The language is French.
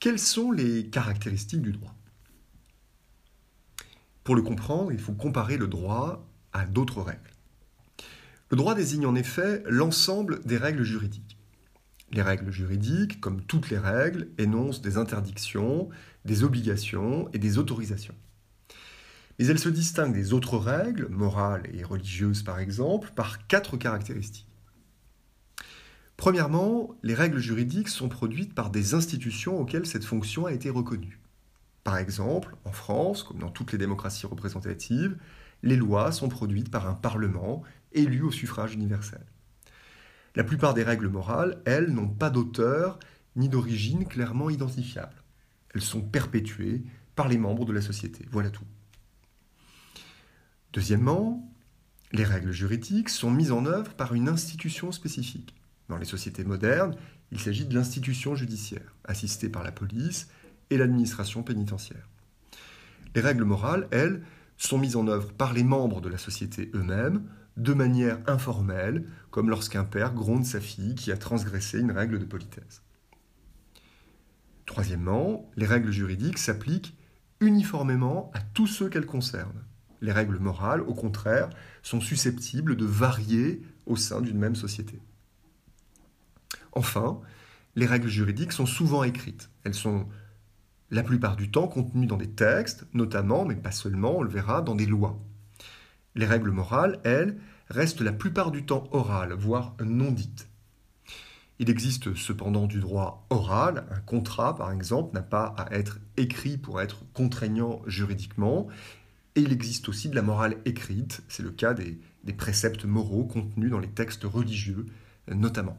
quelles sont les caractéristiques du droit? Pour le comprendre, il faut comparer le droit à d'autres règles. Le droit désigne en effet l'ensemble des règles juridiques. Les règles juridiques, comme toutes les règles, énoncent des interdictions, des obligations et des autorisations. Mais elles se distinguent des autres règles, morales et religieuses par exemple, par quatre caractéristiques. Premièrement, les règles juridiques sont produites par des institutions auxquelles cette fonction a été reconnue. Par exemple, en France, comme dans toutes les démocraties représentatives, les lois sont produites par un Parlement élu au suffrage universel. La plupart des règles morales, elles, n'ont pas d'auteur ni d'origine clairement identifiable. Elles sont perpétuées par les membres de la société. Voilà tout. Deuxièmement, les règles juridiques sont mises en œuvre par une institution spécifique. Dans les sociétés modernes, il s'agit de l'institution judiciaire, assistée par la police et l'administration pénitentiaire. Les règles morales, elles, sont mises en œuvre par les membres de la société eux-mêmes, de manière informelle, comme lorsqu'un père gronde sa fille qui a transgressé une règle de politesse. Troisièmement, les règles juridiques s'appliquent uniformément à tous ceux qu'elles concernent. Les règles morales, au contraire, sont susceptibles de varier au sein d'une même société. Enfin, les règles juridiques sont souvent écrites. Elles sont la plupart du temps contenues dans des textes, notamment, mais pas seulement, on le verra, dans des lois. Les règles morales, elles, restent la plupart du temps orales, voire non dites. Il existe cependant du droit oral, un contrat par exemple n'a pas à être écrit pour être contraignant juridiquement, et il existe aussi de la morale écrite, c'est le cas des, préceptes moraux contenus dans les textes religieux notamment.